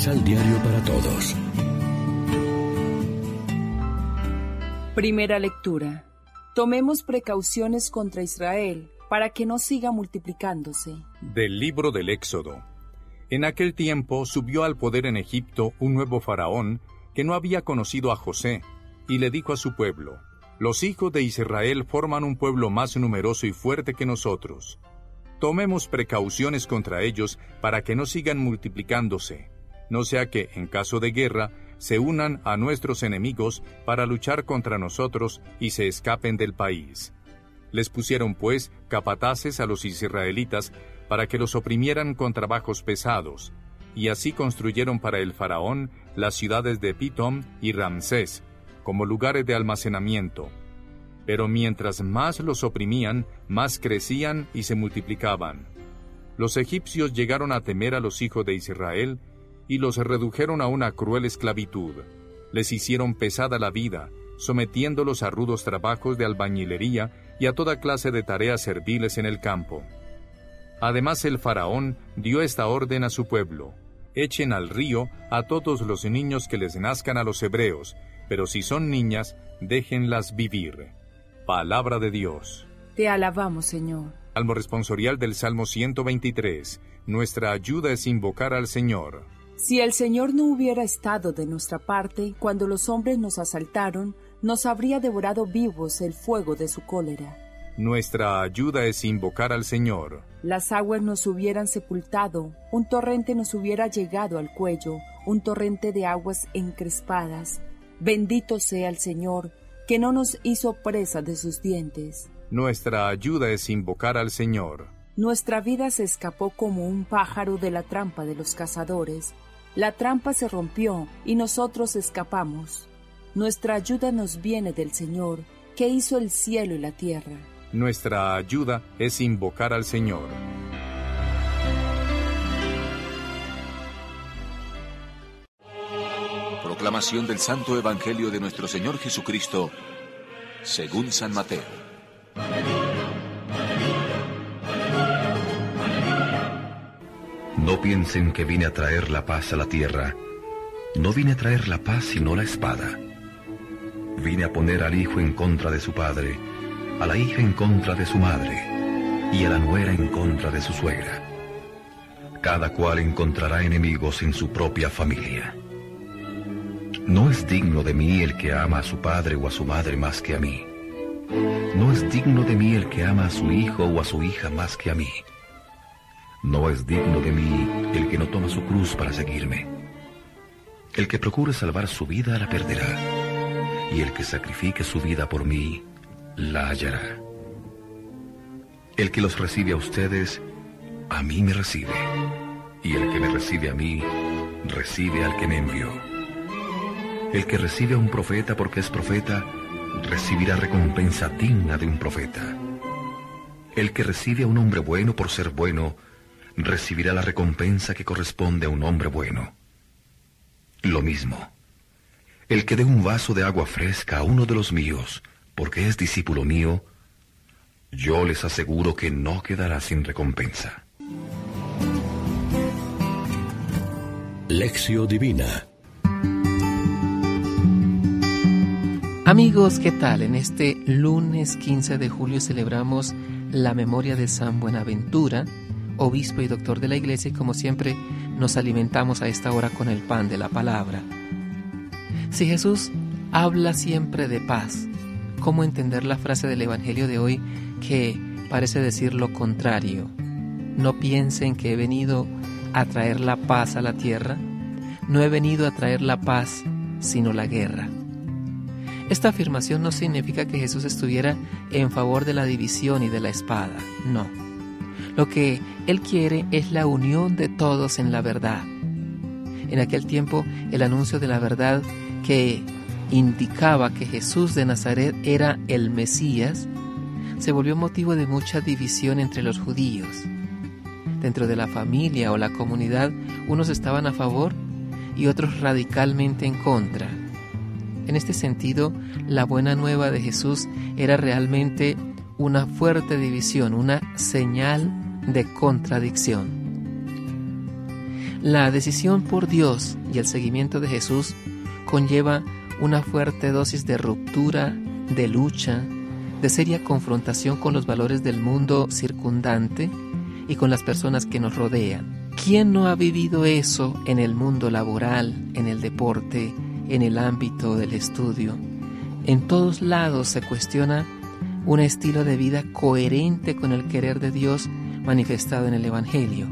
Misal Diario para Todos. Primera lectura. Tomemos precauciones contra Israel para que no siga multiplicándose. Del libro del Éxodo. En aquel tiempo subió al poder en Egipto un nuevo faraón que no había conocido a José, y le dijo a su pueblo, Los hijos de Israel forman un pueblo más numeroso y fuerte que nosotros. Tomemos precauciones contra ellos para que no sigan multiplicándose, no sea que, en caso de guerra, se unan a nuestros enemigos para luchar contra nosotros y se escapen del país. Les pusieron, pues, capataces a los israelitas para que los oprimieran con trabajos pesados, y así construyeron para el faraón las ciudades de Pitom y Ramsés, como lugares de almacenamiento. Pero mientras más los oprimían, más crecían y se multiplicaban. Los egipcios llegaron a temer a los hijos de Israel y los redujeron a una cruel esclavitud. Les hicieron pesada la vida, sometiéndolos a rudos trabajos de albañilería y a toda clase de tareas serviles en el campo. Además el faraón dio esta orden a su pueblo, echen al río a todos los niños que les nazcan a los hebreos, pero si son niñas, déjenlas vivir. Palabra de Dios. Te alabamos, Señor. Salmo responsorial del Salmo 123. Nuestra ayuda es invocar al Señor. Si el Señor no hubiera estado de nuestra parte cuando los hombres nos asaltaron, nos habría devorado vivos el fuego de su cólera. Nuestra ayuda es invocar al Señor. Las aguas nos hubieran sepultado, un torrente nos hubiera llegado al cuello, un torrente de aguas encrespadas. Bendito sea el Señor, que no nos hizo presa de sus dientes. Nuestra ayuda es invocar al Señor. Nuestra vida se escapó como un pájaro de la trampa de los cazadores. La trampa se rompió y nosotros escapamos. Nuestra ayuda nos viene del Señor, que hizo el cielo y la tierra. Nuestra ayuda es invocar al Señor. Proclamación del Santo Evangelio de nuestro Señor Jesucristo, según San Mateo. No piensen que vine a traer la paz a la tierra. No vine a traer la paz sino la espada. Vine a poner al hijo en contra de su padre, a la hija en contra de su madre, y a la nuera en contra de su suegra. Cada cual encontrará enemigos en su propia familia. No es digno de mí el que ama a su padre o a su madre más que a mí. No es digno de mí el que ama a su hijo o a su hija más que a mí. No es digno de mí el que no toma su cruz para seguirme. El que procure salvar su vida la perderá, y el que sacrifique su vida por mí la hallará. El que los recibe a ustedes, a mí me recibe, y el que me recibe a mí, recibe al que me envió. El que recibe a un profeta porque es profeta, recibirá recompensa digna de un profeta. El que recibe a un hombre bueno por ser bueno, recibirá la recompensa que corresponde a un hombre bueno. Lo mismo, el que dé un vaso de agua fresca a uno de los míos, porque es discípulo mío, yo les aseguro que no quedará sin recompensa. Lección Divina Amigos, ¿qué tal? En este lunes 15 de julio celebramos la memoria de San Buenaventura, obispo y doctor de la iglesia, y como siempre nos alimentamos a esta hora con el pan de la palabra. Si Jesús habla siempre de paz, ¿cómo entender la frase del Evangelio de hoy que parece decir lo contrario? No piensen que he venido a traer la paz a la tierra. No he venido a traer la paz, sino la guerra. Esta afirmación no significa que Jesús estuviera en favor de la división y de la espada, no. Lo que Él quiere es la unión de todos en la verdad. En aquel tiempo el anuncio de la verdad que indicaba que Jesús de Nazaret era el Mesías se volvió motivo de mucha división entre los judíos. Dentro de la familia o la comunidad unos estaban a favor y otros radicalmente en contra. En este sentido, la buena nueva de Jesús era realmente una fuerte división, una señal de contradicción. La decisión por Dios y el seguimiento de Jesús conlleva una fuerte dosis de ruptura, de lucha, de seria confrontación con los valores del mundo circundante y con las personas que nos rodean. ¿Quién no ha vivido eso en el mundo laboral, en el deporte, en el ámbito del estudio? En todos lados se cuestiona un estilo de vida coherente con el querer de Dios manifestado en el Evangelio.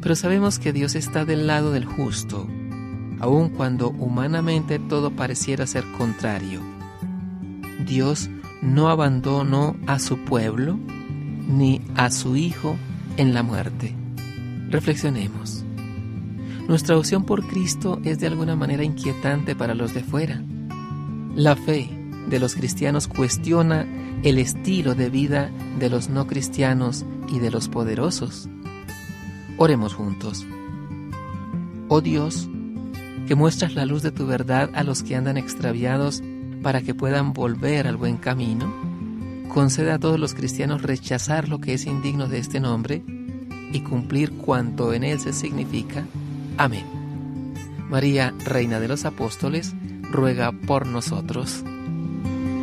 Pero sabemos que Dios está del lado del justo, aun cuando humanamente todo pareciera ser contrario. Dios no abandonó a su pueblo ni a su Hijo en la muerte. Reflexionemos. Nuestra opción por Cristo es de alguna manera inquietante para los de fuera. La fe de los cristianos cuestiona el estilo de vida de los no cristianos y de los poderosos. Oremos juntos. Oh Dios, que muestras la luz de tu verdad a los que andan extraviados para que puedan volver al buen camino, concede a todos los cristianos rechazar lo que es indigno de este nombre y cumplir cuanto en él se significa. Amén. María, Reina de los Apóstoles, ruega por nosotros.